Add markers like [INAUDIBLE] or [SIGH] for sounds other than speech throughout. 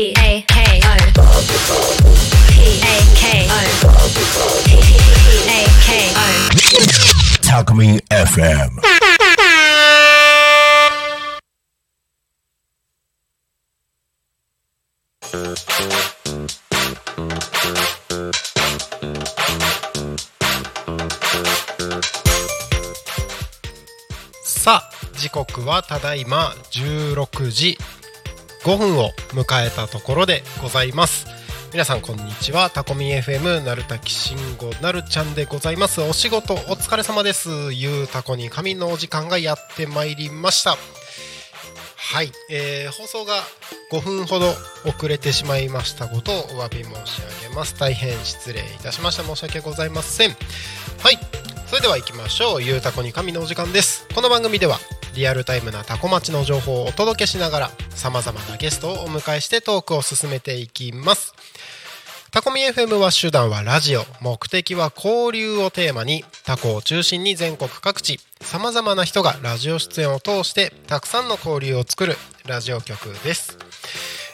P A K O P A K O P A K O Talkme FM. さあ時刻はただいま16時5分を迎えたところでございます。皆さんこんにちは。タコミ FM なるたきしんごなるちゃんでございます。お仕事お疲れ様です。ゆうたこに神のお時間がやってまいりました。はい、えー放送が5分ほど遅れてしまいましたことをお詫び申し上げます。大変失礼いたしました。申し訳ございません。はい。それでは行きましょう。ゆうたこに神のお時間です。この番組ではリアルタイムなタコ町の情報をお届けしながらさまざまなゲストをお迎えしてトークを進めていきます。タコミ FM は手段はラジオ。目的は交流をテーマにタコを中心に全国各地さまざまな人がラジオ出演を通してたくさんの交流を作るラジオ局です。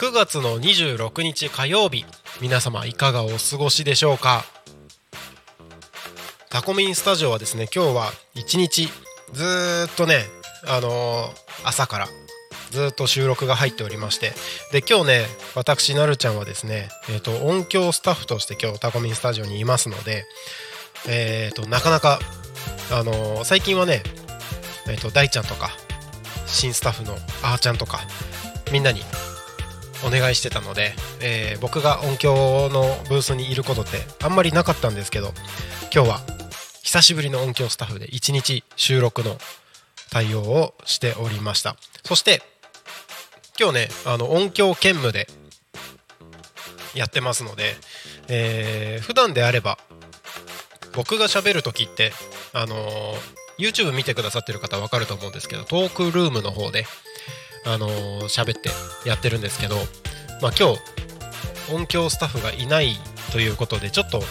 9月の26日火曜日皆様いかがお過ごしでしょうか？タコミンスタジオはですね今日は一日ずっとねあのー朝からずっと収録が入っておりましてで今日ね私なるちゃんはですね、えー、と音響スタッフとして今日タコミンスタジオにいますのでえー、となかなかあのー最近はねえー、と大ちゃんとか新スタッフのあーちゃんとかみんなにお願いしてたので、えー僕が音響のブースにいることってあんまりなかったんですけど今日は久しぶりの音響スタッフで1日収録の対応をしておりました。そして今日ねあの音響兼務でやってますので、えー普段であれば僕が喋る時ってあのー YouTube 見てくださってる方は分かると思うんですけどトークルームの方であのー喋ってやってるんですけど、まあ、今日音響スタッフがいないということでちょっと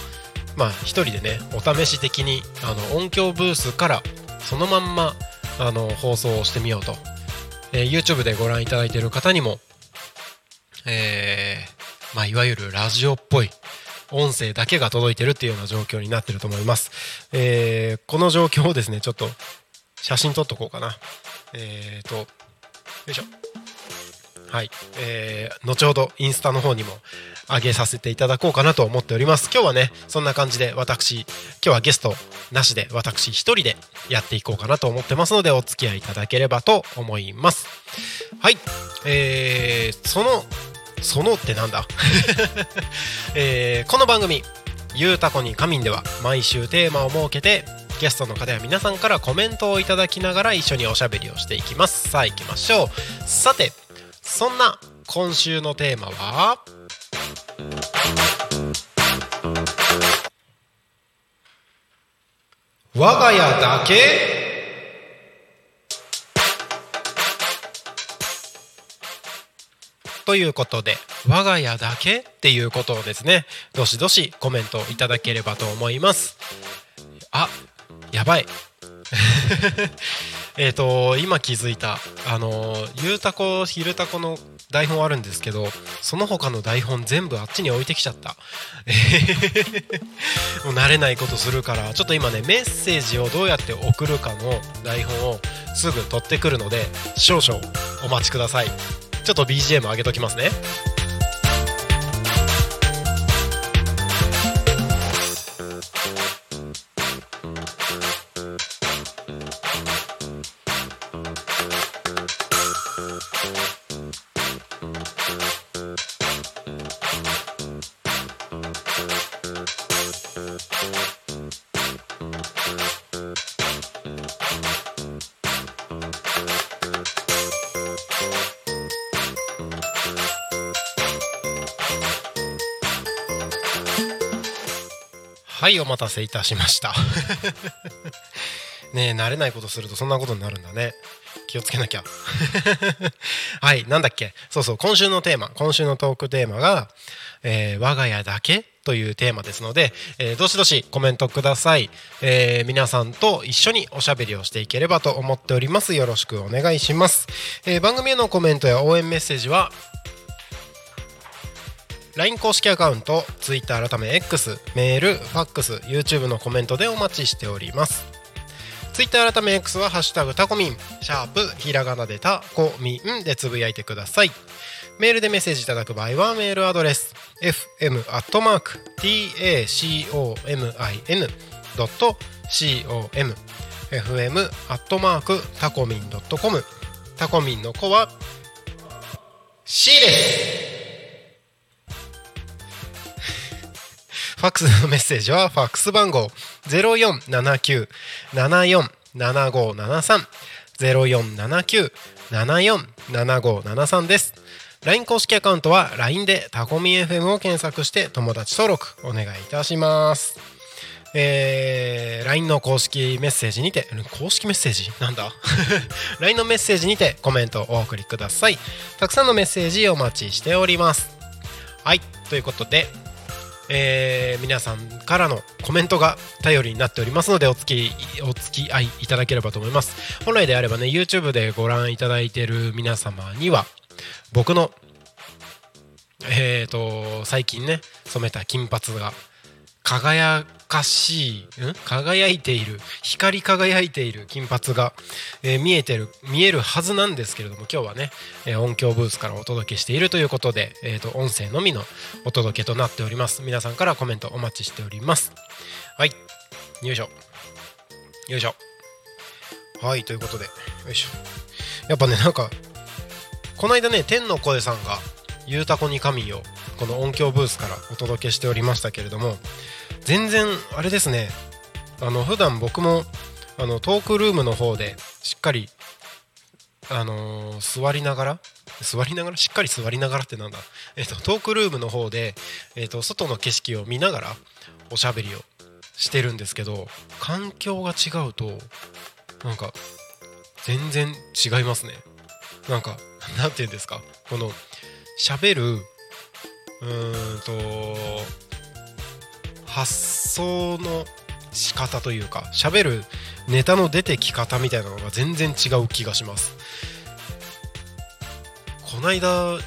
まあ一人でねお試し的にあの音響ブースからそのまんまあの放送をしてみようと、えー YouTube でご覧いただいている方にも、えーまあ、いわゆるラジオっぽい音声だけが届いてるっていうような状況になってると思います、えーこの状況をですねちょっと写真撮っとこうかな。えーといしょ。はい、えー後ほどインスタの方にも上げさせていただこうかなと思っております。今日はねそんな感じで私今日はゲストなしで私一人でやっていこうかなと思ってますのでお付き合いいただければと思います。はい。えー、そのそのってなんだ、[LAUGHS] えーこの番組「ゆうたこに仮眠」では毎週テーマを設けてゲストの方や皆さんからコメントをいただきながら一緒におしゃべりをしていきます。さあ行きましょうさてそんな今週のテーマは？我が家だけ？ということで我が家だけっていうことをですねどしどしコメントいただければと思います。あやばい。[LAUGHS] えっと今気づいたあのゆうたこひるたこの台本あるんですけどその他の台本全部あっちに置いてきちゃった。[LAUGHS] もう慣れないことするからちょっと今ねメッセージをどうやって送るかの台本をすぐ取ってくるので少々お待ちください。ちょっと BGM 上げときますね。はいお待たせいたしました。ねえ慣れないことするとそんなことになるんだね。気をつけなきゃ。[LAUGHS] はいなんだっけ？そうそう今週のテーマ。今週のトークテーマが、えー我が家だけというテーマですので、えーどしどしコメントください、えー皆さんと一緒におしゃべりをしていければと思っております。よろしくお願いします、え番組へのコメントや応援メッセージは LINE 公式アカウント Twitter 改め X メールファックス YouTube のコメントでお待ちしております。Twitter 改め X は「ハッシュタグタコミン」シャープひらがなでタコミンでつぶやいてください。メールでメッセージいただく場合はメールアドレス fm.tacomin.com fm アットマークタコミン .com タコミンの子は C です。ファックスのメッセージはファックス番号0479747573 0479747573です。LINE 公式アカウントは LINE でタコミ FM を検索して友達登録お願いいたします。えー、LINE の公式メッセージにて公式メッセージ？なんだ？[LAUGHS] LINE のメッセージにてコメントをお送りください。たくさんのメッセージお待ちしております。はい。ということでえー皆さんからのコメントが頼りになっておりますのでお付きお付き合いいただければと思います。本来であればね YouTube でご覧いただいている皆様には僕のえーと最近ね染めた金髪が輝かしいん？輝いている。光り輝いている金髪が、えー見えてる見えるはずなんですけれども今日はね、えー音響ブースからお届けしているということで、えーと音声のみのお届けとなっております。皆さんからコメントお待ちしております。はい。よいしょ。よいしょ。はいということで。よいしょ。やっぱねなんかこの間ね天の声さんが「ゆうたこに神よ」この音響ブースからお届けしておりましたけれども全然あれですね。あの普段僕もあのトークルームの方でしっかりあの座りながら座りながら？しっかり座りながらってなんだ、えっとトークルームの方で、えっと外の景色を見ながらおしゃべりをしてるんですけど環境が違うとなんか全然違いますね。なんかなんて言うんですか？この喋るうんと発想の仕方というか喋るネタの出てき方みたいなのが全然違う気がします。こないだ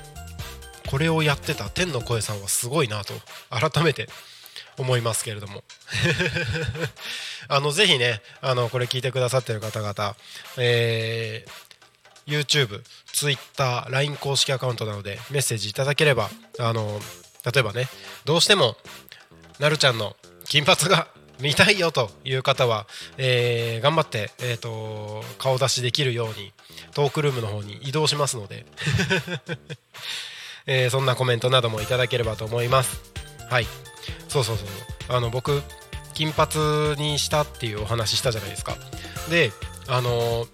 これをやってた天の声さんはすごいなと改めて思いますけれども。[LAUGHS] あのぜひねあのこれ聞いてくださってる方々、えー YouTube、Twitter、LINE 公式アカウントなどでメッセージいただければあの例えばねどうしてもなるちゃんの金髪が [LAUGHS] 見たいよという方は、えー頑張って、えー、と顔出しできるようにトークルームの方に移動しますので、[LAUGHS] えーそんなコメントなどもいただければと思います。はい。そうそうそうあの僕金髪にしたっていうお話したじゃないですか。であのお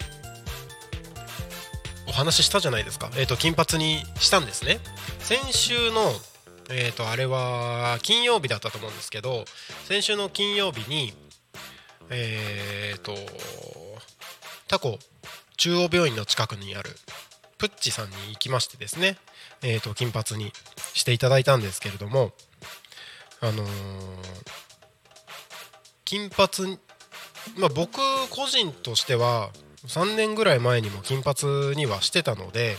話したじゃないですか、えー、と金髪にしたんですね。先週のえー、とあれは金曜日だったと思うんですけど先週の金曜日にえー、とタコ中央病院の近くにあるプッチさんに行きましてですね、えー、と金髪にしていただいたんですけれどもあのー金髪まあ僕個人としては3年ぐらい前にも金髪にはしてたので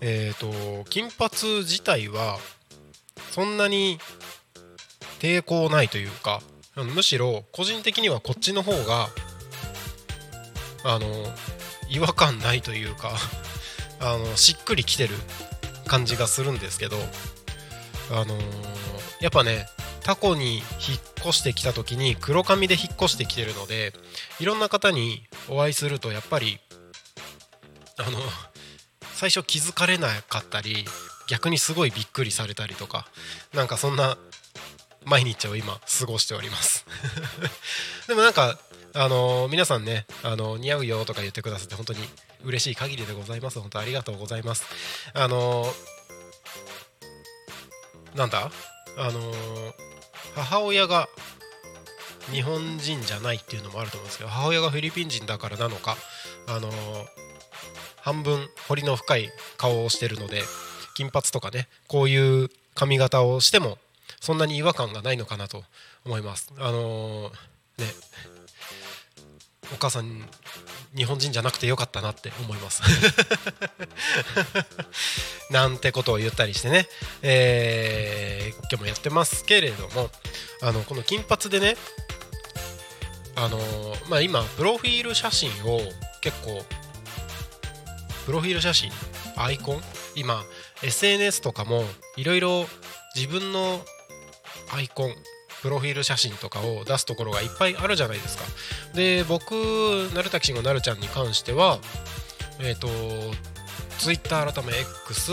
えー、と金髪自体はそんなに抵抗ないというかむしろ個人的にはこっちの方があの違和感ないというかあのしっくりきてる感じがするんですけどあのやっぱねタコに引っ越してきた時に黒髪で引っ越してきてるのでいろんな方にお会いするとやっぱりあの最初気づかれなかったり逆にすごいびっくりされたりとかなんかそんな毎日を今過ごしております。[LAUGHS] でもなんかあの皆さんね、あの似合うよとか言ってくださって本当に嬉しい限りでございます。本当ありがとうございます。あのなんだ？あの母親が日本人じゃないっていうのもあると思うんですけど母親がフィリピン人だからなのかあの半分彫りの深い顔をしてるので金髪とかねこういう髪型をしてもそんなに違和感がないのかなと思います。あのねお母さん日本人じゃなくてよかったなって思います。[LAUGHS] なんてことを言ったりしてね、えー、今日もやってますけれどもあのこの金髪でねあの、まあ、今プロフィール写真を結構プロフィール写真アイコン今 SNS とかもいろいろ自分のアイコンプロフィール写真とかを出すところがいっぱいあるじゃないですか。で僕なるたきしんごなるちゃんに関してはえっ、ー、と Twitter 改め X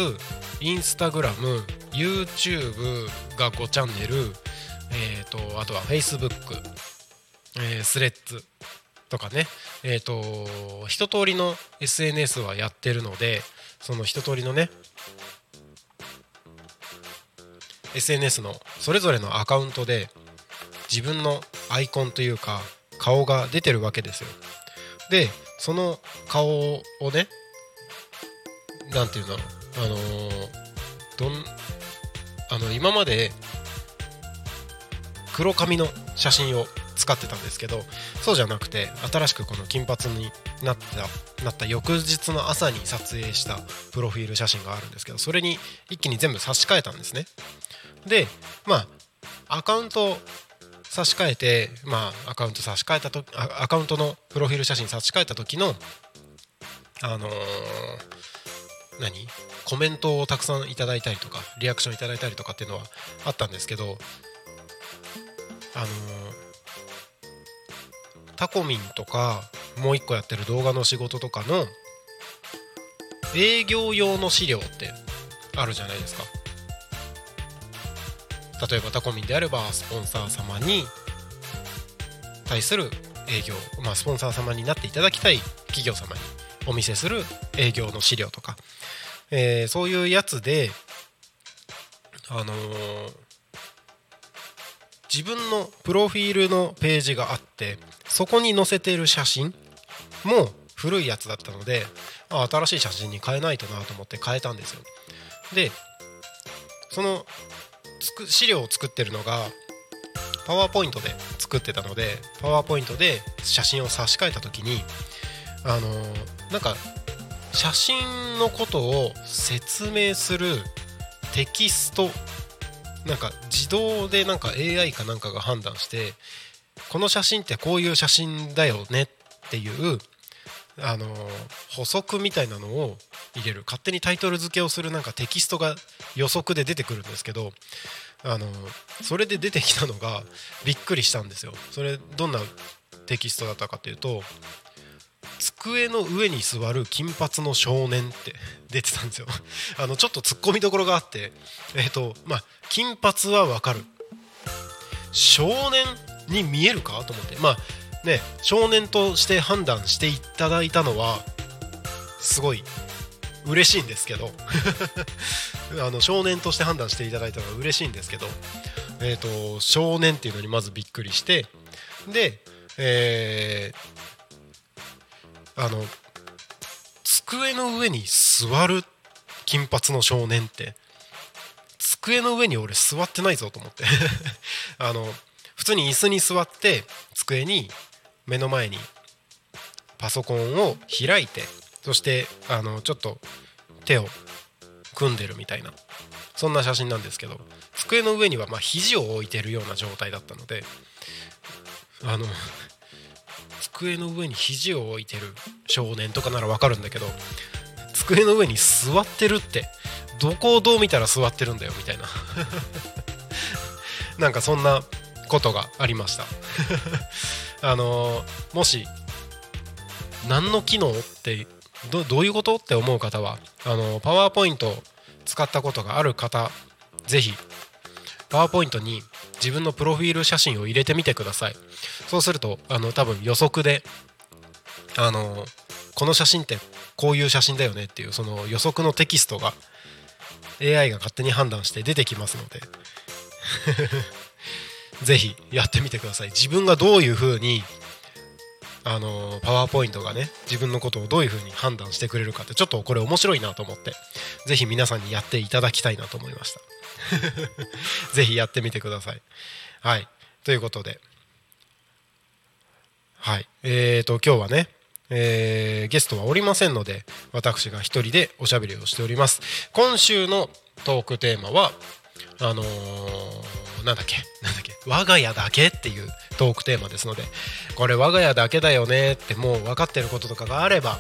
インスタグラム YouTube が5チャンネルえーと、あとは Facebook、えー、スレッズとかね。えっ、ー、と一通りの SNS はやってるのでその一通りのね SNS のそれぞれのアカウントで自分のアイコンというか顔が出てるわけですよ。でその顔をね何て言うんだろうあのー、どんあの今まで黒髪の写真を使ってたんですけどそうじゃなくて新しくこの金髪になったなった翌日の朝に撮影したプロフィール写真があるんですけどそれに一気に全部差し替えたんですね。でまあアカウント差し替えてまあアカウント差し替えたとアカウントのプロフィール写真差し替えた時のあのー、何？コメントをたくさんいただいたりとかリアクションいただいたりとかっていうのはあったんですけどあのー、タコミンとかもう一個やってる動画の仕事とかの営業用の資料ってあるじゃないですか。例えばタコミンであればスポンサー様に対する営業、まあ、スポンサー様になっていただきたい企業様にお見せする営業の資料とか、えー、そういうやつであのー、自分のプロフィールのページがあってそこに載せてる写真も古いやつだったのであ新しい写真に変えないとなと思って変えたんですよ。でその資料を作ってるのがパワーポイントで作ってたのでパワーポイントで写真を差し替えた時にあのなんか写真のことを説明するテキストなんか自動でなんか AI かなんかが判断してこの写真ってこういう写真だよねっていうあの補足みたいなのを入れる。勝手にタイトル付けをするなんかテキストが予測で出てくるんですけどあのそれで出てきたのがびっくりしたんですよ。それどんなテキストだったかというと机の上に座る金髪の少年って [LAUGHS] 出てたんですよ。あのちょっと突っ込みどころがあってえっ、ー、とまあ金髪はわかる。少年に見えるか？と思って。まあね少年として判断していただいたのはすごい嬉しいんですけど。[LAUGHS] あの少年として判断していただいたのは嬉しいんですけど、えーと、少年っていうのにまずびっくりして。で、えー、あの机の上に座る金髪の少年って机の上に俺座ってないぞと思って。[LAUGHS] あの普通に椅子に座って机に目の前にパソコンを開いてそしてあのちょっと手を組んでるみたいなそんな写真なんですけど机の上にはま肘を置いてるような状態だったのであの机の上に肘を置いてる少年とかならわかるんだけど机の上に座ってるってどこをどう見たら座ってるんだよみたいな。[LAUGHS] なんかそんなことがありました。[LAUGHS] あのもし何の機能ってどどういうことって思う方はあのパワーポイント使ったことがある方ぜひパワーポイントに自分のプロフィール写真を入れてみてください。そうするとあの多分予測であのこの写真ってこういう写真だよねっていうその予測のテキストが AI が勝手に判断して出てきますので [LAUGHS] ぜひやってみてください。自分がどういう風にあのパワーポイントがね自分のことをどういう風に判断してくれるかってちょっとこれ面白いなと思ってぜひ皆さんにやっていただきたいなと思いました。[LAUGHS] ぜひやってみてください。はい。ということで。はい。えーと今日はねえーゲストはおりませんので私が一人でおしゃべりをしております。今週のトークテーマはあのーなんだっけ？なんだっけ？我が家だけっていうトークテーマですのでこれ我が家だけだよねってもう分かってることとかがあれば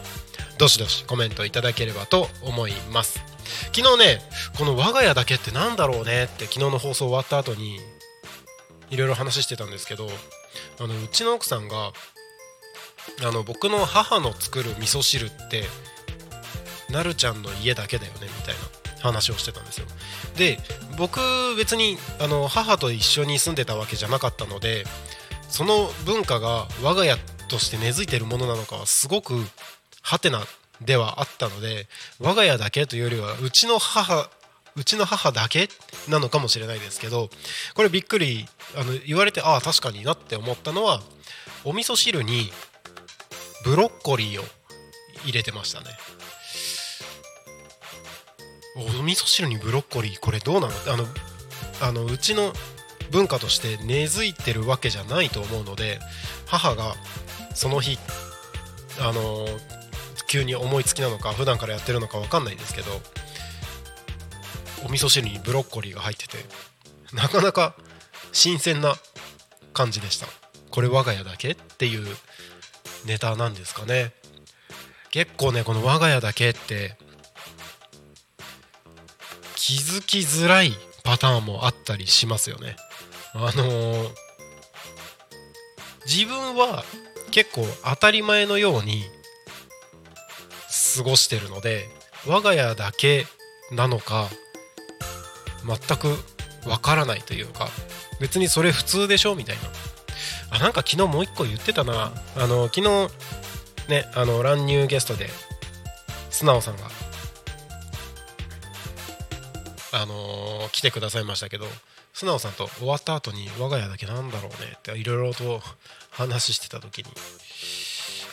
どしどしコメントいただければと思います。昨日ねこの我が家だけってなんだろうねって昨日の放送終わった後にいろいろ話してたんですけどあのうちの奥さんがあの僕の母の作る味噌汁ってなるちゃんの家だけだよねみたいな。話をしてたんですよ。で僕別にあの母と一緒に住んでたわけじゃなかったのでその文化が我が家として根付いてるものなのかはすごくハテナではあったので我が家だけというよりはうちの母うちの母だけなのかもしれないですけどこれびっくりあの言われてああ確かになって思ったのはお味噌汁にブロッコリーを入れてましたね。お味噌汁にブロッコリーこれどうなの？あのあのうちの文化として根付いてるわけじゃないと思うので母がその日あの急に思いつきなのか普段からやってるのか分かんないですけどお味噌汁にブロッコリーが入っててなかなか新鮮な感じでした。これ我が家だけ？っていうネタなんですかね。結構ねこの我が家だけって気づきづらいパターンもあったりしますよね。あのー自分は結構当たり前のように過ごしてるので我が家だけなのか全くわからないというか別にそれ普通でしょみたいな。あなんか昨日もう一個言ってたな。あの昨日ねあの乱入ゲストで素直さんがあのー来てくださいましたけど素直さんと終わった後に我が家だけなんだろうねっていろいろと話してた時に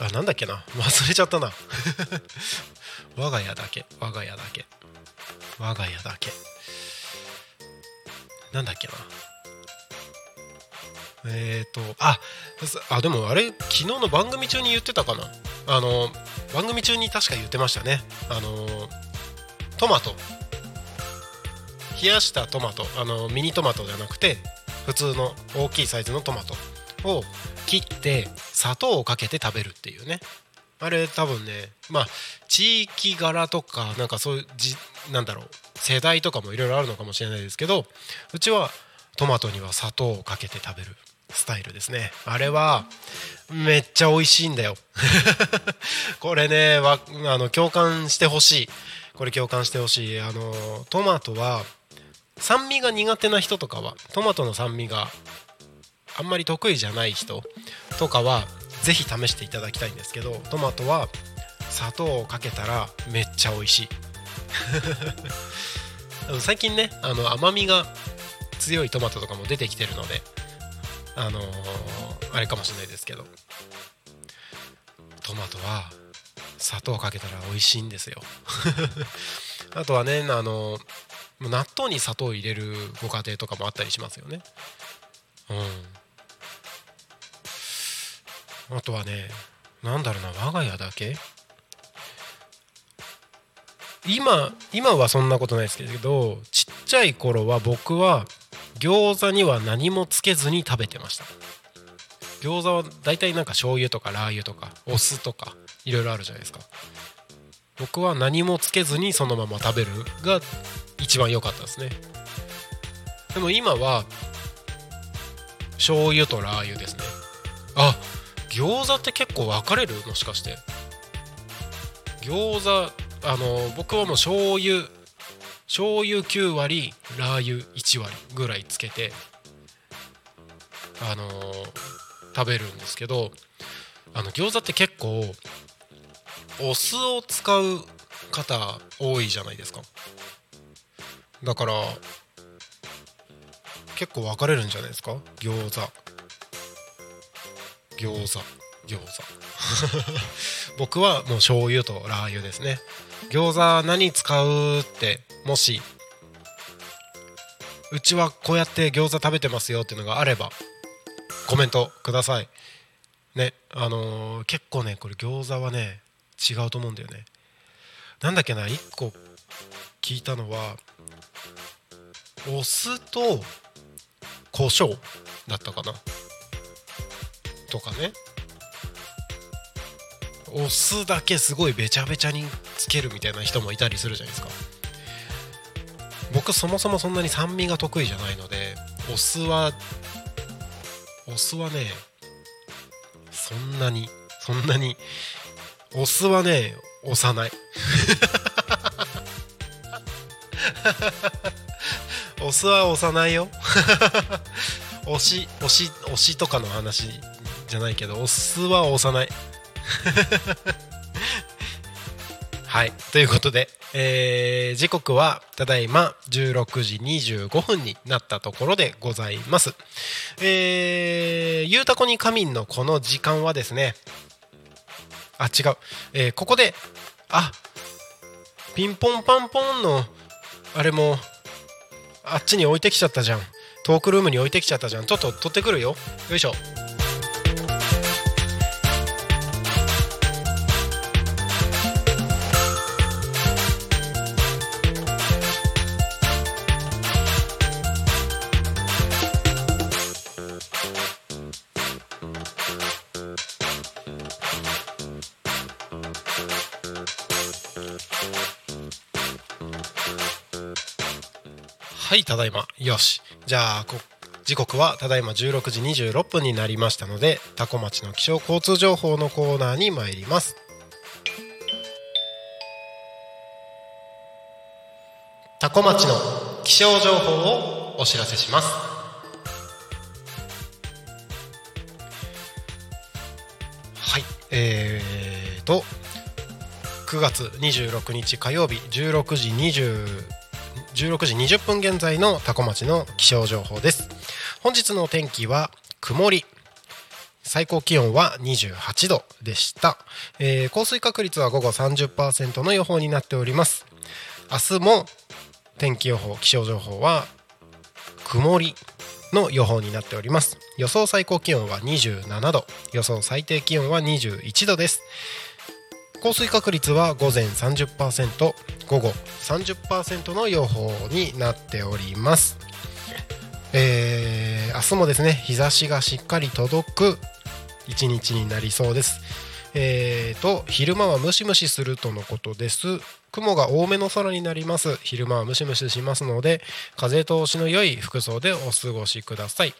あなんだっけな？忘れちゃったな。[LAUGHS] 我が家だけ。我が家だけ。我が家だけ。なんだっけな？えーとああでもあれ昨日の番組中に言ってたかな？あの番組中に確か言ってましたね。あのトマト。冷やしたトマトあのミニトマトじゃなくて普通の大きいサイズのトマトを切って砂糖をかけて食べるっていうね。あれ多分ねまあ地域柄とかなんかそういうじなんだろう世代とかもいろいろあるのかもしれないですけどうちはトマトには砂糖をかけて食べるスタイルですね。あれはめっちゃ美味しいんだよ。[LAUGHS] これねわあの共感してほしい。これ共感してほしい。あのトマトは酸味が苦手な人とかはトマトの酸味があんまり得意じゃない人とかはぜひ試していただきたいんですけどトマトは砂糖をかけたらめっちゃ美味しい。[LAUGHS] 最近ねあの甘みが強いトマトとかも出てきてるのであのーあれかもしれないですけどトマトは砂糖かけたら美味しいんですよ。[LAUGHS] あとはねあの納豆に砂糖を入れるご家庭とかもあったりしますよね。うん。あとはねなんだろうな我が家だけ？今今はそんなことないですけどちっちゃい頃は僕は餃子には何もつけずに食べてました。餃子は大体なんか醤油とかラー油とかお酢とかいろいろあるじゃないですか。僕は何もつけずにそのまま食べるが一番良かったですね。でも今は醤油とラー油ですね。あ餃子って結構分かれる？もしかして。餃子あの僕はもう醤油醤油9割ラー油1割ぐらいつけてあの食べるんですけどあの餃子って結構お酢を使う方多いじゃないですか。だから結構分かれるんじゃないですか？餃子。餃子。餃子。[LAUGHS] 僕はもう醤油とラー油ですね。餃子何使うってもしうちはこうやって餃子食べてますよっていうのがあればコメントください。ねあのー結構ねこれ餃子はね違うと思うんだよね。なんだっけな1個聞いたのはお酢と胡椒だったかな？とかね。お酢だけすごいべちゃべちゃにつけるみたいな人もいたりするじゃないですか。僕そもそもそんなに酸味が得意じゃないのでお酢はお酢はねそんなにそんなにお酢はね押さない。[LAUGHS] お酢は押さないよ。[LAUGHS] 推し推し推しとかの話じゃないけどお酢は押さない。[LAUGHS] はい。ということで、えー時刻はただいま16時25分になったところでございます。えー、ゆうたこに仮眠のこの時間はですねあ違う、えーここであピンポンパンポンのあれもあっちに置いてきちゃったじゃん。トークルームに置いてきちゃったじゃん。ちょっと取ってくるよ。よいしょ。はいただいま。よし。じゃあこ時刻はただいま16時26分になりましたのでタコ町の気象交通情報のコーナーに参ります。タコ町の気象情報をお知らせします。はいえーと9月26日火曜日16時20 16時20分現在のタコ町の気象情報です。本日の天気は曇り。最高気温は28度でした、えー降水確率は午後30%の予報になっております。明日も天気予報気象情報は曇りの予報になっております。予想最高気温は27度。予想最低気温は21度です。降水確率は午前30%午後30%の予報になっております。えー明日もですね日差しがしっかり届く一日になりそうです。えーと昼間はムシムシするとのことです。雲が多めの空になります。昼間はムシムシしますので風通しの良い服装でお過ごしください。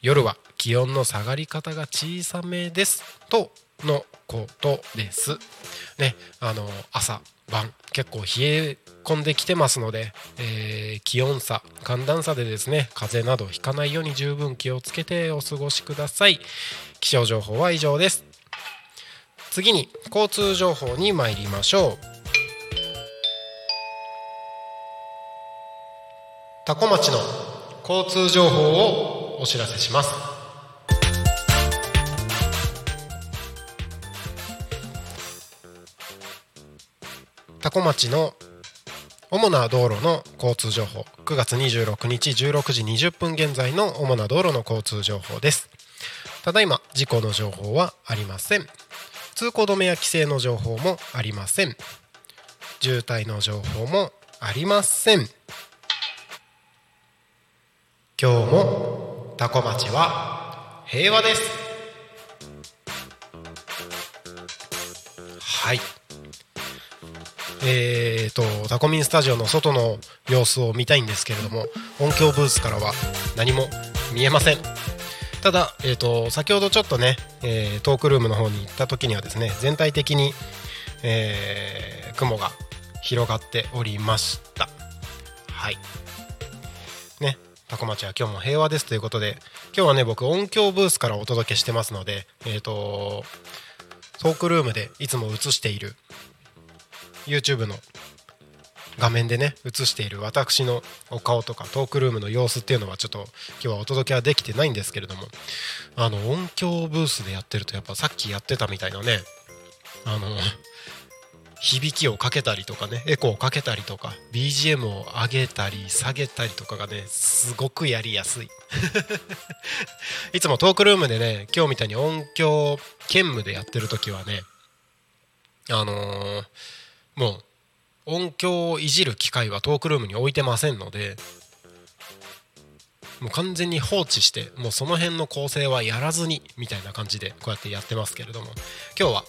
夜は気温の下がり方が小さめです。とのことです。ねあの朝晩結構冷え込んできてますので、えー気温差寒暖差でですね風邪などひかないように十分気をつけてお過ごしください。気象情報は以上です。次に交通情報に参りましょう。多古町の交通情報をお知らせします。多古町の主な道路の交通情報。9月26日16時20分現在の主な道路の交通情報です。ただいま事故の情報はありません。通行止めや規制の情報もありません。渋滞の情報もありません。今日もタコ町は平和です。はい。えー、とタコミンスタジオの外の様子を見たいんですけれども音響ブースからは何も見えません。ただ、えー、と先ほどちょっとね、えートークルームの方に行った時にはですね全体的に、えー雲が広がっておりました。はい。ねタコ町は今日も平和ですということで今日はね僕音響ブースからお届けしてますのでえっ、とトークルームでいつも映している YouTube の画面でね映している私のお顔とかトークルームの様子っていうのはちょっと今日はお届けはできてないんですけれどもあの音響ブースでやってるとやっぱさっきやってたみたいなねあの響きをかけたりとかねエコーをかけたりとか BGM を上げたり下げたりとかがねすごくやりやすい。[LAUGHS] いつもトークルームでね今日みたいに音響兼務でやってる時はねあのー、もう音響をいじる機械はトークルームに置いてませんのでもう完全に放置してもうその辺の構成はやらずにみたいな感じでこうやってやってますけれども今日は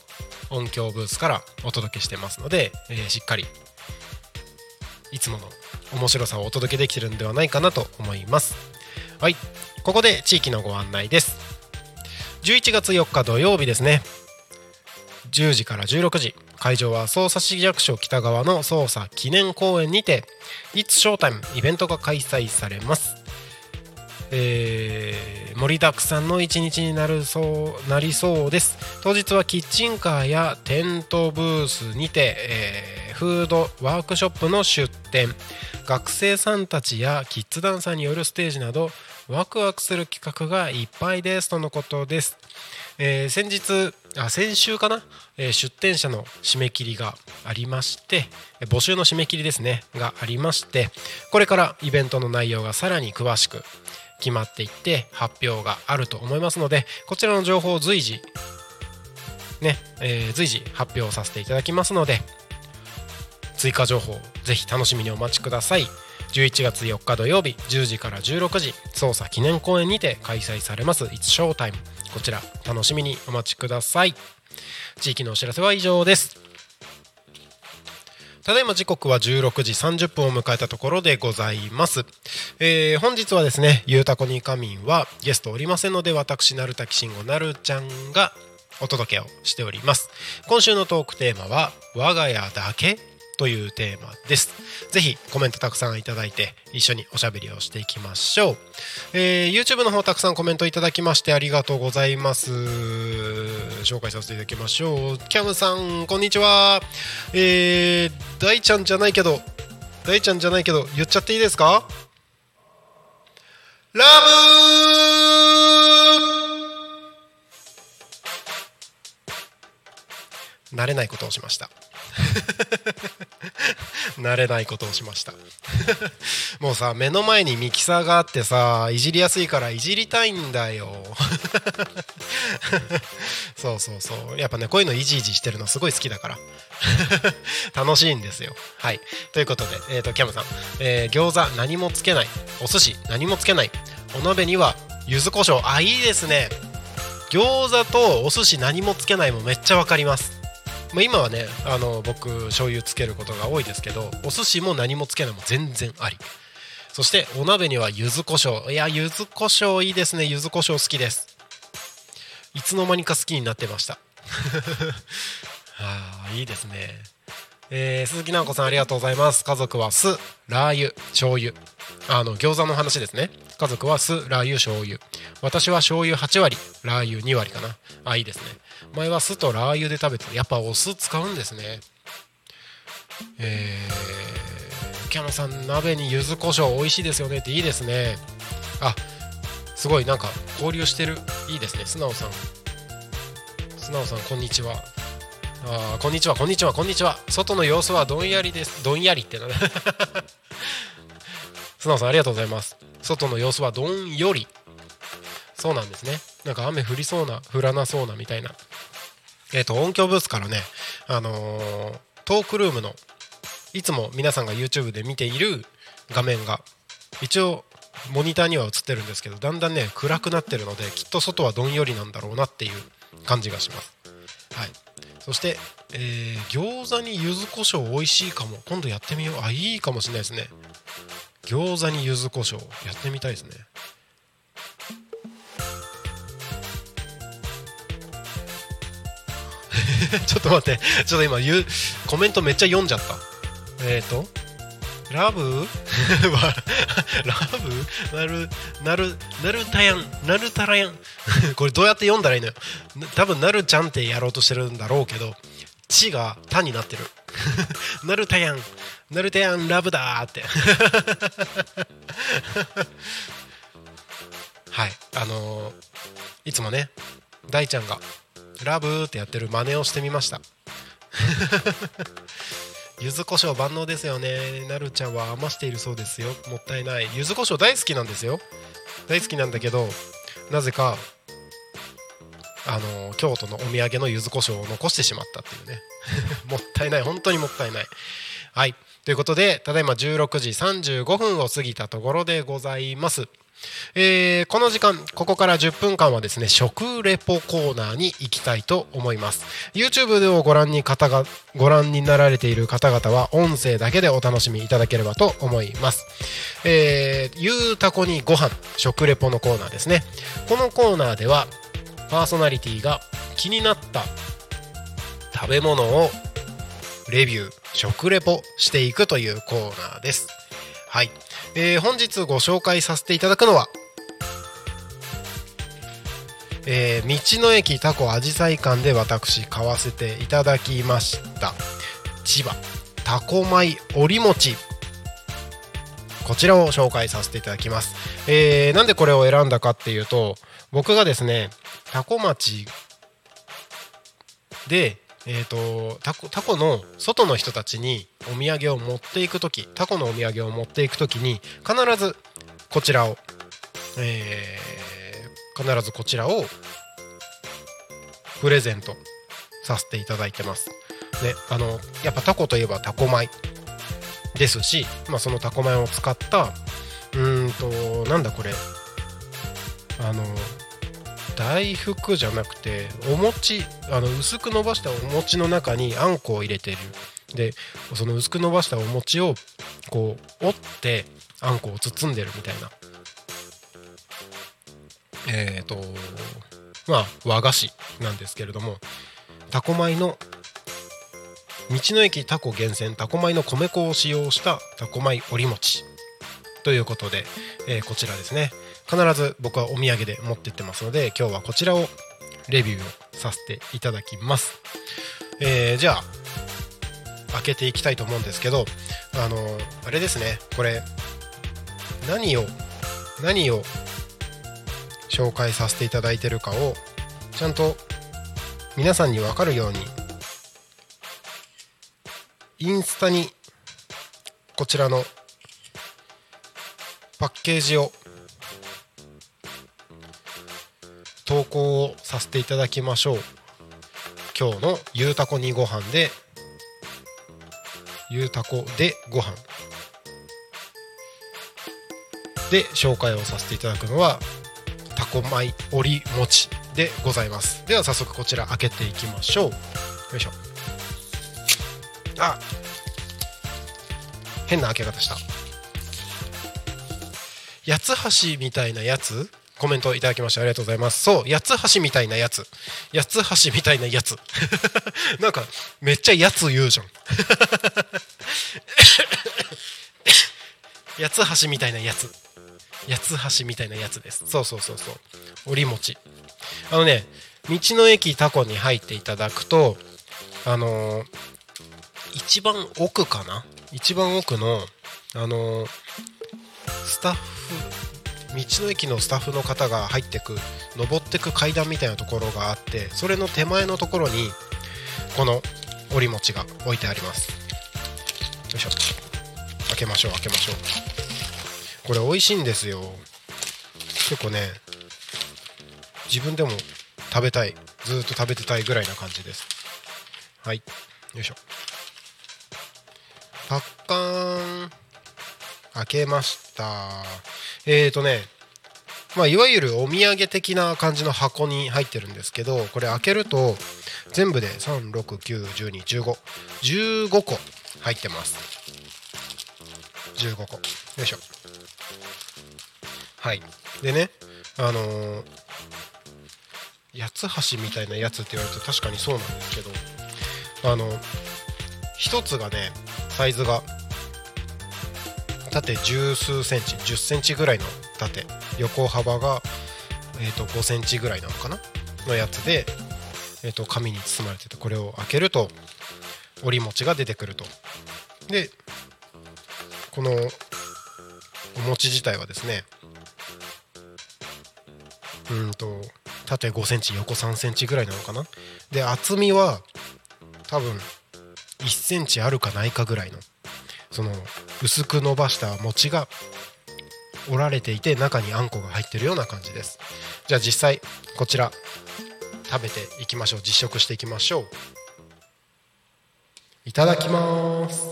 音響ブースからお届けしてますので、えー、しっかりいつもの面白さをお届けできてるんではないかなと思います。はいここで地域のご案内です。11月4日土曜日ですね。10時から16時。会場は匝瑳市役所北側の捜査記念公園にて「It's Showtime」イベントが開催されます。えー、盛りだくさんの一日になるそうなりそうです。当日はキッチンカーやテントブースにて、えー、フードワークショップの出店。学生さんたちやキッズダンサーによるステージなどワクワクする企画がいっぱいです。とのことです、えー、先日あ先週かな、えー、出店者の締め切りがありまして募集の締め切りですね。がありましてこれからイベントの内容がさらに詳しく決まっていって発表があると思いますのでこちらの情報を随時ね、えー、随時発表させていただきますので追加情報ぜひ楽しみにお待ちください。11月4日土曜日10時から16時捜査記念公演にて開催されます It's Showtime こちら楽しみにお待ちください。地域のお知らせは以上です。ただいま時刻は16時30分を迎えたところでございます、えー、本日はですねゆうたこに仮眠はゲストおりませんので私なるたきしんごなるちゃんがお届けをしております。今週のトークテーマは我が家だけというテーマです。ぜひコメントたくさんいただいて一緒におしゃべりをしていきましょう。えー、YouTube の方たくさんコメントいただきましてありがとうございます。紹介させていただきましょう。キャムさん、こんにちは。えー、大ちゃんじゃないけど、大ちゃんじゃないけど、言っちゃっていいですか？ラブ慣れないことをしました。[LAUGHS] 慣れないことをしました。[LAUGHS] もうさ目の前にミキサーがあってさいじりやすいからいじりたいんだよ。[LAUGHS] そうそうそう。やっぱねこういうのイジイジしてるのすごい好きだから。楽しいんですよ。はい。ということで、えーと、キャムさん、えー、餃子何もつけない。お寿司何もつけない。お鍋には柚子胡椒。あいいですね。餃子とお寿司何もつけないもめっちゃわかります。まあ、今はねあの僕醤油つけることが多いですけどお寿司も何もつけないも全然あり。そしてお鍋には柚子胡椒。いや柚子胡椒いいですね。柚子胡椒好きです。いつの間にか好きになってました。[LAUGHS] あいいですね。えー、鈴木直子さんありがとうございます。家族は酢ラー油醤油。あの餃子の話ですね。家族は酢ラー油醤油。私は醤油8割ラー油2割かな。あいいですね。前は酢とラー油で食べてやっぱお酢使うんですね。えー、キャノさん鍋に柚子胡椒美味しいですよねっていいですね。あすごいなんか交流してる。いいですね。素直さん。素直さんこんにちは。あこんにちはこんにちはこんにちは。外の様子はどんやりです。どんやりってな。[LAUGHS] 素直さんありがとうございます。外の様子はどんより。そうなんですね。なんか雨降りそうな降らなそうなみたいな。えっ、ー、と音響ブースからねあのー、トークルームのいつも皆さんが YouTube で見ている画面が一応モニターには映ってるんですけどだんだんね暗くなってるのできっと外はどんよりなんだろうなっていう感じがします。はい。そして、えー、餃子に柚子胡椒美味しいかも。今度やってみよう。あいいかもしれないですね。餃子に柚子胡椒やってみたいですね。[LAUGHS] ちょっと待って。ちょっと今言うコメントめっちゃ読んじゃった。えっ、ー、とラブ？[LAUGHS] ラブ？なるなるなるたやんなるたらやん。[LAUGHS] これどうやって読んだらいいのよ。多分なるちゃんってやろうとしてるんだろうけど「ち」が「た」になってる。ナルタヤンナルタヤンラブだって。[LAUGHS] はいあのーいつもね大ちゃんがラブってやってる真似をしてみました。柚子胡椒万能ですよね。なるちゃんは余しているそうですよ。もったいない。柚子胡椒大好きなんですよ。大好きなんだけどなぜかあの京都のお土産の柚子胡椒を残してしまったっていうね。[LAUGHS] もったいない。本当にもったいない。はい。ということでただいま16時35分を過ぎたところでございます。えーこの時間ここから10分間はですね食レポコーナーに行きたいと思います。YouTube をご覧に方がご覧になられている方々は音声だけでお楽しみいただければと思います。えー、ゆうたこにご飯食レポのコーナーですね。このコーナーではパーソナリティが気になった食べ物をレビュー食レポしていくというコーナーです。はい、えー本日ご紹介させていただくのはえー道の駅タコあじさい館で私買わせていただきました千葉タコ米織餅。こちらを紹介させていただきます、えーなんでこれを選んだかっていうと僕がですねタコ町でえー、とタコタコの外の人たちにお土産を持っていく時タコのお土産を持っていく時に必ずこちらを、えー必ずこちらをプレゼントさせていただいてます。ね、あのやっぱタコといえばタコ米ですし、まあ、そのタコ米を使ったうーんとなんだこれあの大福じゃなくてお餅あの薄く伸ばしたお餅の中にあんこを入れてる。でその薄く伸ばしたお餅をこう折ってあんこを包んでるみたいな。えっ、とまあ和菓子なんですけれどもタコ米の道の駅タコ厳選タコ米の米粉を使用したタコ米織餅ということで、えーこちらですね。必ず僕はお土産で持ってってますので今日はこちらをレビューをさせていただきます、えーじゃあ開けていきたいと思うんですけどあのあれですね。これ何を何を紹介させていただいてるかをちゃんと皆さんに分かるようにインスタにこちらのパッケージを投稿をさせていただきましょう。今日のゆうたこにご飯でゆうたこでご飯。で紹介をさせていただくのはタコ米折り餅でございます。では早速こちら開けていきましょう。よいしょ。あ変な開け方した。八橋みたいなやつコメントいただきましてありがとうございます。そう八つ橋みたいなやつ。八つ橋みたいなやつ。[LAUGHS] なんかめっちゃやつ言うじゃん。[LAUGHS] 八つ橋みたいなやつ。八つ橋みたいなやつです。そうそうそうそう。折り餅。あのね道の駅タコに入っていただくとあのー一番奥かな？一番奥のあのースタッフ道の駅のスタッフの方が入ってく登ってく階段みたいなところがあってそれの手前のところにこの折り餅が置いてあります。よいしょ。開けましょう開けましょう。これ美味しいんですよ。結構ね自分でも食べたいずっと食べてたいぐらいな感じです。はい。よいしょ。パッカーン。開けました。えーとねまあいわゆるお土産的な感じの箱に入ってるんですけどこれ開けると全部で3691211515個入ってます。15個。よいしょ。はい。でねあのー八つ橋みたいなやつって言われると確かにそうなんですけどあの一つがねサイズが縦十数センチ10センチぐらいの縦。横幅が、えー、と5センチぐらいなのかな？のやつで、えー、と紙に包まれててこれを開けると折り餅が出てくると。でこのお餅自体はですねうんと縦5センチ横3センチぐらいなのかな？で厚みは多分1センチあるかないかぐらいのその薄く伸ばした餅が折られていて中にあんこが入ってるような感じです。じゃあ実際こちら食べていきましょう実食していきましょう。いただきます。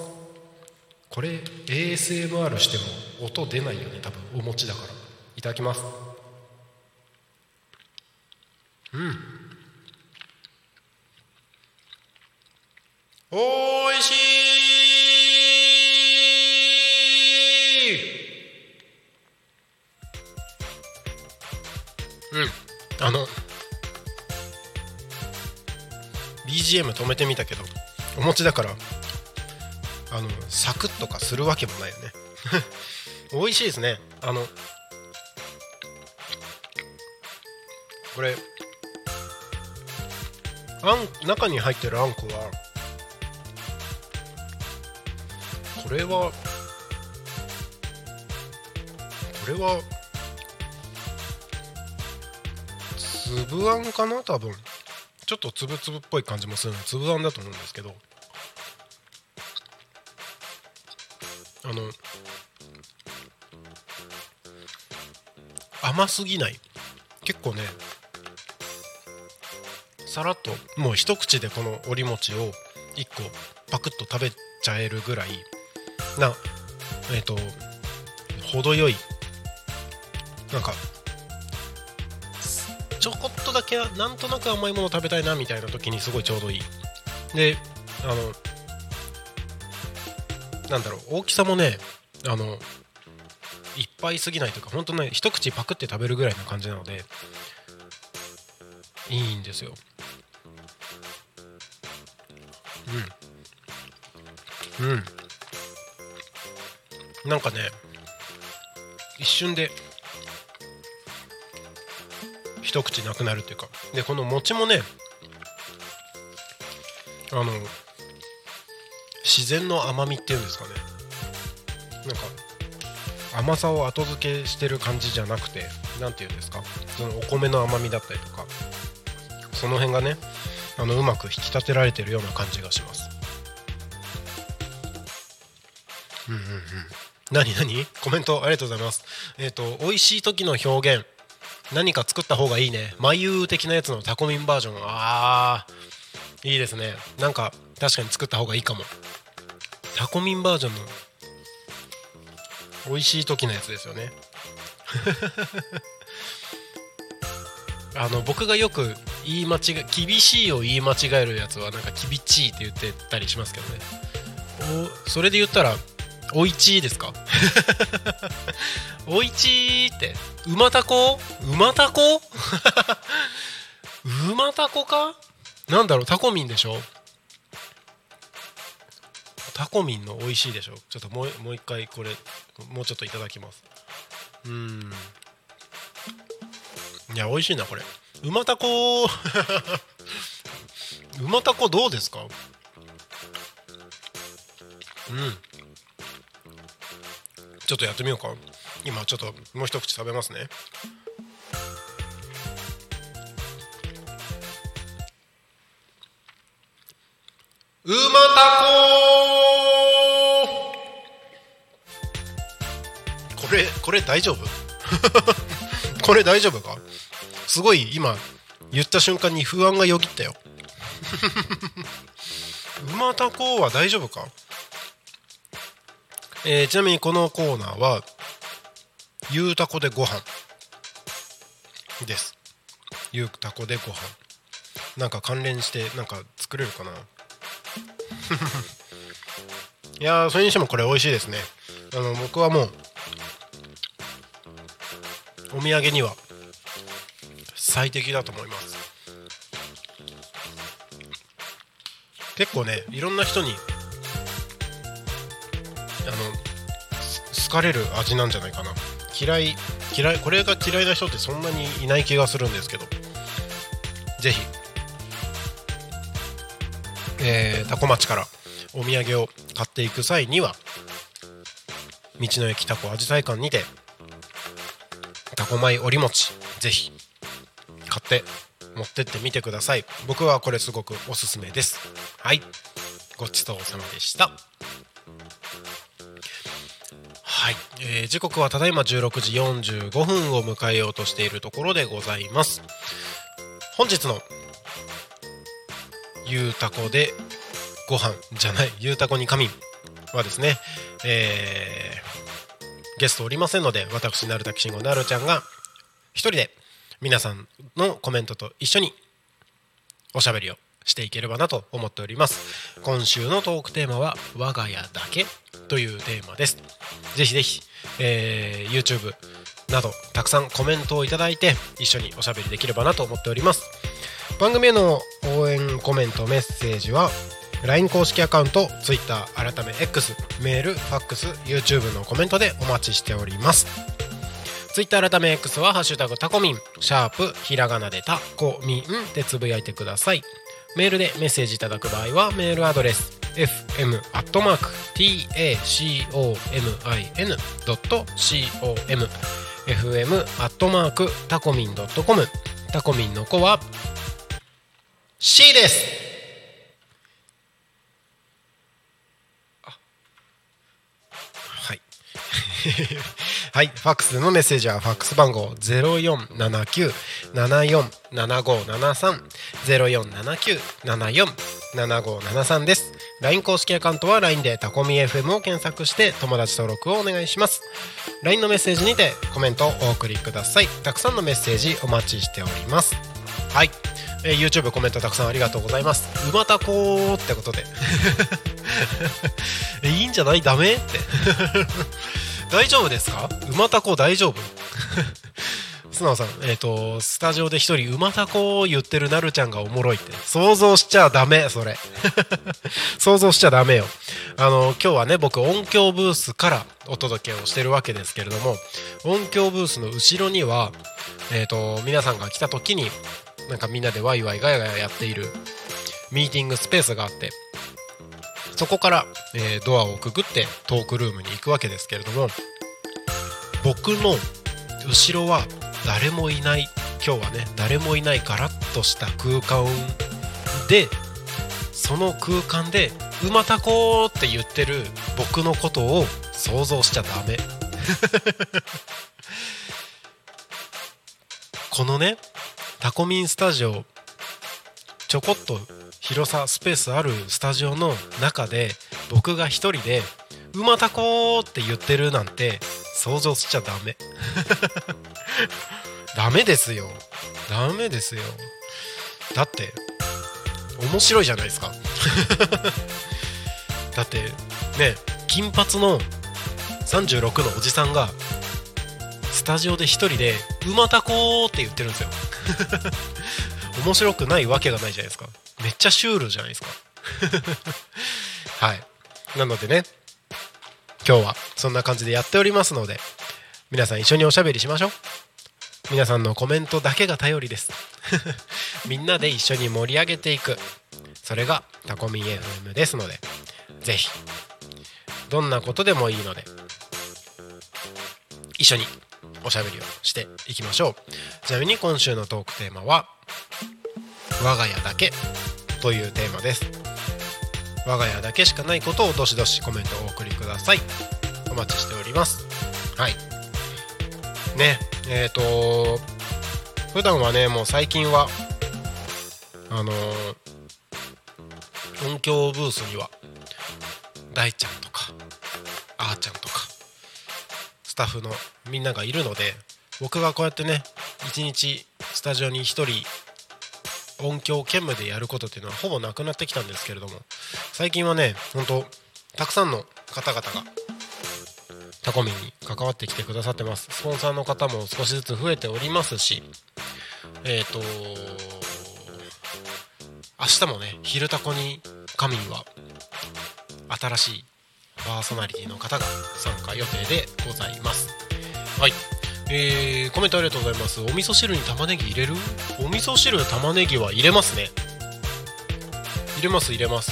これ ASMR しても音出ないよね多分お餅だから。いただきます。うん。おいしい。うん。あの BGM 止めてみたけどお餅だからあのサクッとかするわけもないよね。[LAUGHS] 美味しいですね。あのこれあん中に入ってるあんこはこれはこれは粒あんかな？多分。ちょっとつぶつぶっぽい感じもするの。で粒あんだと思うんですけど。あの甘すぎない。結構ねさらっともう一口でこの折り餅を1個パクッと食べちゃえるぐらいなえっ、と程よいなんかとだけなんとなく甘いもの食べたいなみたいな時にすごいちょうどいい。であのなんだろう大きさもねあのいっぱいすぎないというか本当ね一口パクって食べるぐらいな感じなのでいいんですよ。うん。うん。なんかね一瞬で一口なくなるっていうか。でこの餅もねあの自然の甘みっていうんですかね。なんか甘さを後付けしてる感じじゃなくて何て言うんですか。そのお米の甘みだったりとか。その辺がねあのうまく引き立てられてるような感じがします。うんうんうん。何何？コメントありがとうございます。えっ、と美味しい時の表現。何か作った方がいいね。眉的なやつのタコミンバージョン。あーいいですね。なんか確かに作った方がいいかも。タコミンバージョンの美味しい時のやつですよね。[LAUGHS] あの僕がよく言い間違え厳しいを言い間違えるやつはなんか厳しいって言ってたりしますけどね。おそれで言ったらおいちですか？[LAUGHS] おいちいって馬たこ？馬たこ？[LAUGHS] 馬たこか？なんだろうタコミンでしょ？タコミンの美味しいでしょ？ちょっともうもう一回これもうちょっといただきます。うん。いや美味しいなこれ。馬たこ？[LAUGHS] 馬たこどうですか？うん。ちょっとやってみようか。今ちょっともう一口食べますね。馬たここれこれ大丈夫？[LAUGHS] これ大丈夫か？すごい今言った瞬間に不安がよぎったよ。[LAUGHS] 馬たこは大丈夫か？えーちなみにこのコーナーはゆうたこでご飯です。ゆうたこでご飯。なんか関連してなんか作れるかな？[LAUGHS] いやそれにしてもこれ美味しいですね。あの僕はもうお土産には最適だと思います。結構ねいろんな人にす好かれる味なんじゃないかな。嫌い嫌いこれが嫌いな人ってそんなにいない気がするんですけど。ぜひ。えー、タコ町からお土産を買っていく際には道の駅タコアジサイ館にてタコ米折り餅ぜひ買って持ってってみてください。僕はこれすごくおすすめです。はい。ごちそうさまでした。はい、えー時刻はただいま16時45分を迎えようとしているところでございます。本日のゆうたこでご飯じゃないゆうたこに仮眠はですね、えーゲストおりませんので私なるたきしんごなるちゃんが一人で皆さんのコメントと一緒におしゃべりをしていければなと思っております。今週のトークテーマは「我が家だけ」というテーマです。ぜひぜひ、え YouTube などたくさんコメントをいただいて一緒におしゃべりできればなと思っております。番組への応援コメントメッセージは LINE 公式アカウント Twitter 改め X メールファックス YouTube のコメントでお待ちしております。ツイッター改め X は「ハッシュタグタコミン」シャープひらがなでタコミンでつぶやいてください。メールでメッセージいただく場合はメールアドレス fm.tacomin.com fm タコミン .com タコミンの子は C です。はい。はい、ファックスのメッセージはファックス番号0479747573 0479747573です。LINE 公式アカウントは LINE でタコミ FM を検索して友達登録をお願いします。LINE のメッセージにてコメントをお送りください。たくさんのメッセージお待ちしております。はい、えー YouTube コメントたくさんありがとうございます。馬たこってことで。[LAUGHS] えいいんじゃない？ダメ？って。大丈夫ですか？馬たこ大丈夫？[LAUGHS] 素直さん、えっ、と、スタジオで一人、馬たこを言ってるなるちゃんがおもろいって。想像しちゃダメ、それ。[LAUGHS] 想像しちゃダメよ。あの、今日はね、僕、音響ブースからお届けをしてるわけですけれども、音響ブースの後ろには、えっ、と、皆さんが来た時に、なんかみんなでワイワイガヤガヤやっているミーティングスペースがあって、そこから、えードアをくぐってトークルームに行くわけですけれども僕の後ろは誰もいない今日はね誰もいないガラッとした空間でその空間で「馬たこ」って言ってる僕のことを想像しちゃダメ。[LAUGHS] このねタコミンスタジオちょこっと広さスペースあるスタジオの中で僕が一人で「馬たこ」って言ってるなんて想像しちゃダメ。[LAUGHS] ダメですよ。ダメですよ。だって面白いじゃないですか。[LAUGHS] だってね金髪の36のおじさんがスタジオで一人で「馬たこ」って言ってるんですよ。[LAUGHS] 面白くないわけがないじゃないですか。めっちゃシュールじゃないですか。[LAUGHS] はい。なのでね今日はそんな感じでやっておりますので皆さん一緒におしゃべりしましょう。皆さんのコメントだけが頼りです。[LAUGHS] みんなで一緒に盛り上げていく。それがタコミン FM ですのでぜひどんなことでもいいので一緒におしゃべりをしていきましょう。ちなみに今週のトークテーマは「我が家だけ」というテーマです。我が家だけしかないことをどしどしコメントをお送りください。お待ちしております。はい。ねえっ、と普段はねもう最近はあのー音響ブースには大ちゃんとかあーちゃんとかスタッフのみんながいるので僕がこうやってね一日スタジオに一人音響兼務でやることっていうのはほぼなくなってきたんですけれども最近はね本当たくさんの方々がタコミンに関わってきてくださってます。スポンサーの方も少しずつ増えておりますしえっ、と明日もね「昼タコに仮眠」は新しいパーソナリティの方が参加予定でございます。はい。えー、コメントありがとうございます。お味噌汁に玉ねぎ入れる？お味噌汁玉ねぎは入れますね。入れます入れます。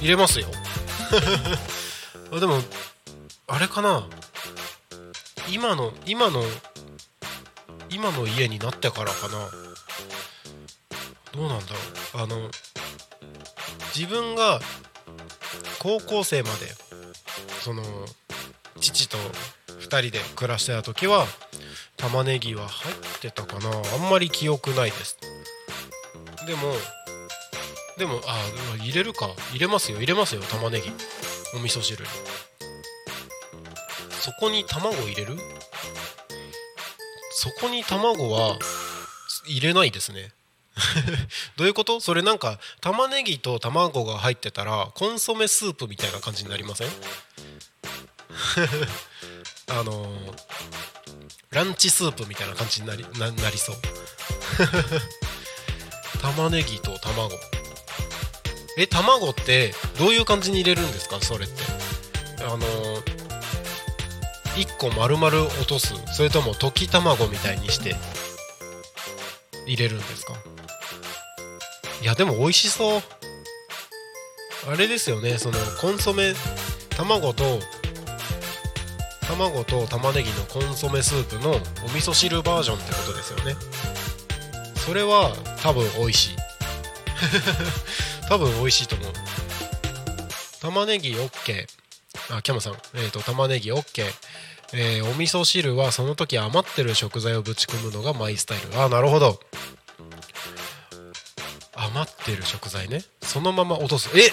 入れますよ。[LAUGHS] でもあれかな？今の今の今の家になってからかな？どうなんだろう？あの自分が高校生までその父と2人で暮らしてた時は玉ねぎは入ってたかな。あんまり記憶ないです。でもでもあ入れるか。入れますよ。入れますよ玉ねぎ。お味噌汁に。そこに卵入れる？そこに卵は入れないですね。[LAUGHS] どういうこと？それなんか玉ねぎと卵が入ってたらコンソメスープみたいな感じになりません？あのランチスープみたいな感じになりなりそう。[LAUGHS] 玉ねぎと卵。え卵ってどういう感じに入れるんですか？それって。あの、1個丸々落とす。それとも溶き卵みたいにして。入れるんですか？いやでも美味しそう。あれですよね。そのコンソメ卵と卵と玉ねぎのコンソメスープのお味噌汁バージョンってことですよね。それは多分美味しい。[LAUGHS] 多分美味しいと思う。玉ねぎ OK あキャムさん、えーと、玉ねぎ OK えー、お味噌汁はその時余ってる食材をぶち込むのがマイスタイル。あなるほど。余ってる食材ね。そのまま落とす。え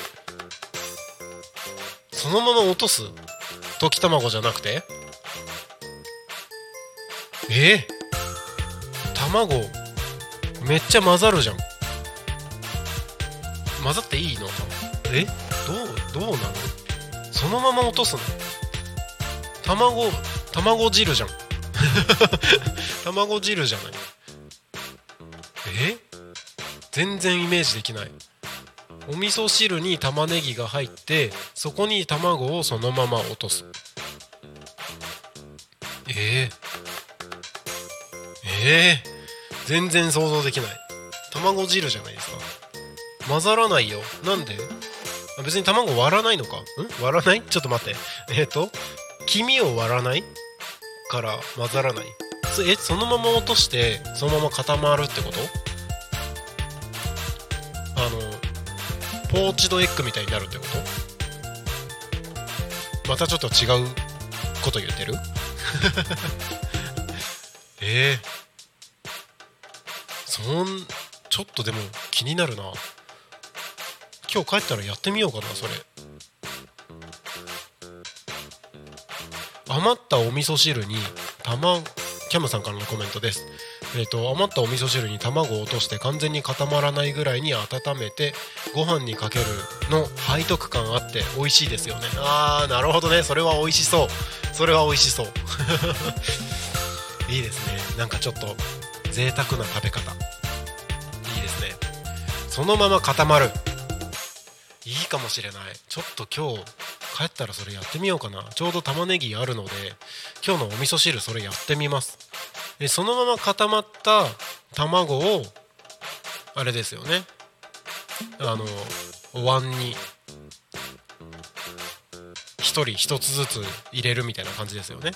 そのまま落とす？溶き卵じゃなくて？え？卵めっちゃ混ざるじゃん。混ざっていいの？え？どうどうなの？そのまま落とすの？卵卵汁じゃん。[LAUGHS] 卵汁じゃない。え？全然イメージできないお味噌汁に玉ねぎが入ってそこに卵をそのまま落とす。えー、えー、全然想像できない。卵汁じゃないですか。混ざらないよ。なんで？別に卵割らないのか？ん？割らない？ちょっと待って。えっ、ー、と黄身を割らない？から混ざらない。えそのまま落としてそのまま固まるってこと？ポーチドエッグみたいになるってこと？またちょっと違うこと言ってる？[LAUGHS] えー、そんちょっとでも気になるな。今日帰ったらやってみようかなそれ。余ったお味噌汁に卵キャムさんからのコメントです。えーと、余ったお味噌汁に卵を落として完全に固まらないぐらいに温めてご飯にかけるの背徳感あって美味しいですよね。あーなるほどね。それは美味しそう。それは美味しそう。[LAUGHS] いいですね。なんかちょっと贅沢な食べ方。いいですね。そのまま固まる。いいかもしれない。ちょっと今日帰ったらそれやってみようかな。ちょうど玉ねぎあるので今日のお味噌汁それやってみます。そのまま固まった卵をあれですよね。あのお椀に1人1つずつ入れるみたいな感じですよね。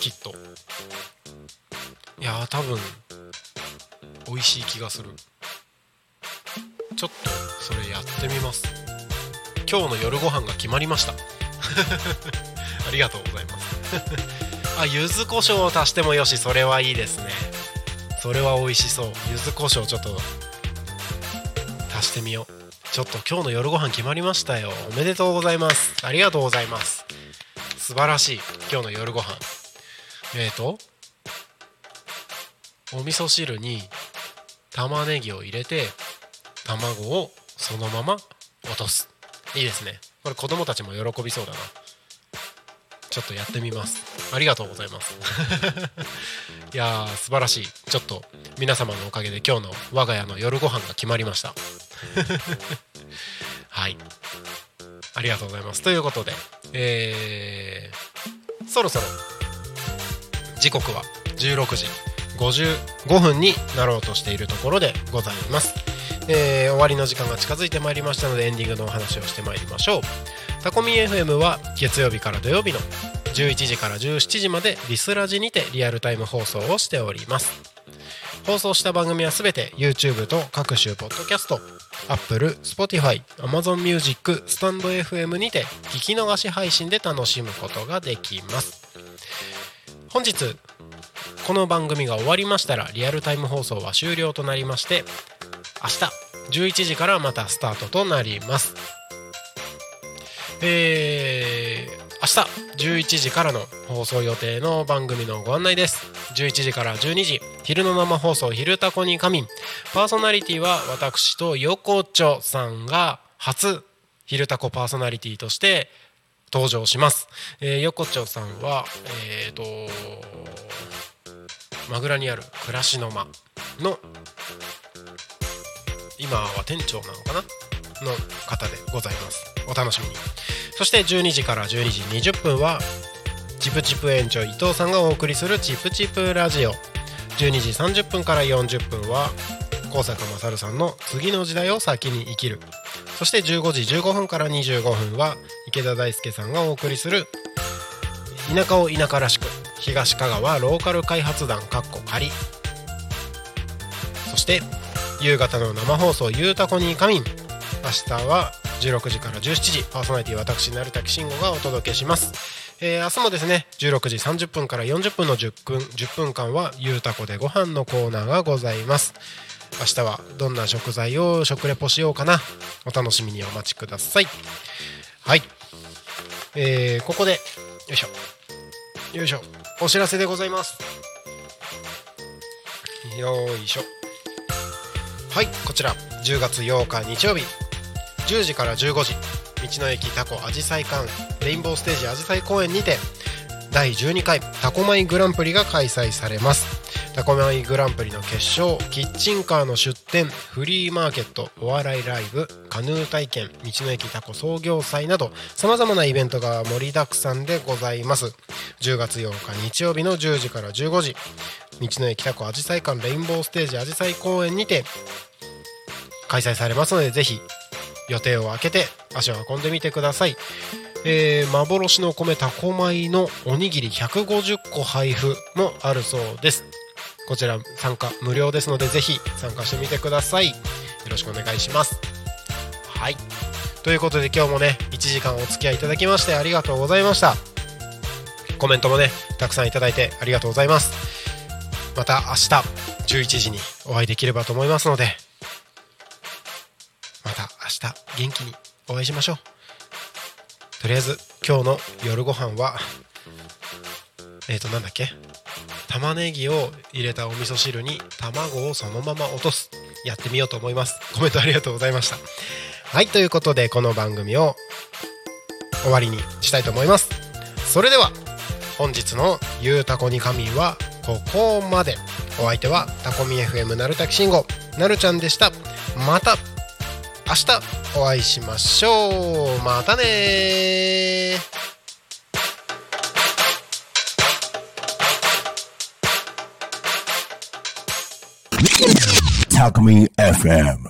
きっと。いや多分美味しい気がする。ちょっとそれやってみます。今日の夜ご飯が決まりました。[LAUGHS] ありがとうございます。あ柚子胡椒を足してもよしそれはいいですね。それは美味しそう。柚子胡椒ちょっと足してみよう。ちょっと今日の夜ご飯決まりましたよ。おめでとうございます。ありがとうございます。素晴らしい。今日の夜ご飯。えっ、ー、とお味噌汁に玉ねぎを入れて卵をそのまま落とす。いいですね。これ子供たちも喜びそうだな。ちょっとやってみます。ありがとうございます。[LAUGHS] いやー素晴らしい。ちょっと皆様のおかげで今日の我が家の夜ご飯が決まりました。[LAUGHS] はい。ありがとうございます。ということでえー、そろそろ時刻は16時55分になろうとしているところでございます。えー終わりの時間が近づいてまいりましたのでエンディングのお話をしてまいりましょう。タコミ FM は月曜日から土曜日の11時から17時までリスラジにてリアルタイム放送をしております。放送した番組はすべて YouTube と各種ポッドキャスト Apple、Spotify、Amazon Music、スタンド FM にて聞き逃し配信で楽しむことができます。本日この番組が終わりましたらリアルタイム放送は終了となりまして明日11時からまたスタートとなります。えー明日11時からの放送予定の番組のご案内です。11時から12時昼の生放送「昼タコに仮眠」パーソナリティは私と横丁さんが初昼タコパーソナリティとして登場します、えー、横丁さんはえっ、とマグラにある暮らしの間の今は店長なのかな？の方でございます。お楽しみに。そして12時から12時20分はチプチプ園長伊藤さんがお送りするチプチプラジオ。12時30分から40分は高坂勝さんの次の時代を先に生きる。そして15時15分から25分は池田大輔さんがお送りする田舎を田舎らしく東香川ローカル開発団かっこ仮。そして夕方の生放送「ゆうたこに仮眠」明日は16時から17時パーソナリティ私成滝慎吾がお届けします、えー明日もですね16時30分から40分の10分 ,10 分間は「ゆうたこでご飯のコーナーがございます。明日はどんな食材を食レポしようかなお楽しみにお待ちください。はい。えーここでよいしょ。よいしょ。お知らせでございます。よいしょ。はいこちら。10月8日日曜日。10時から15時。道の駅タコアジサイ館レインボーステージアジサイ公園にて第12回タコマイグランプリが開催されます。タコマイグランプリの決勝キッチンカーの出店フリーマーケットお笑いライブカヌー体験道の駅タコ創業祭などさまざまなイベントが盛りだくさんでございます。10月8日日曜日の10時から15時。道の駅タコアジサイ館レインボーステージアジサイ公園にて開催されますのでぜひ予定を空けて足を運んでみてください、えー幻の米タコ米のおにぎり150個配布もあるそうです。こちら参加無料ですのでぜひ参加してみてください。よろしくお願いします。はい。ということで今日もね1時間お付き合いいただきましてありがとうございました。コメントもねたくさんいただいてありがとうございます。また明日11時にお会いできればと思いますのでまた明日元気にお会いしましょう。とりあえず今日の夜ご飯はえーとなんだっけ？玉ねぎを入れたお味噌汁に卵をそのまま落とす。やってみようと思います。コメントありがとうございました。はいということでこの番組を終わりにしたいと思います。それでは本日の「ゆうたこに仮眠」はここまで。お相手はタコミ FM なるたきしんごなるちゃんでした。また明日お会いしましょうまたねー Talk Me FM.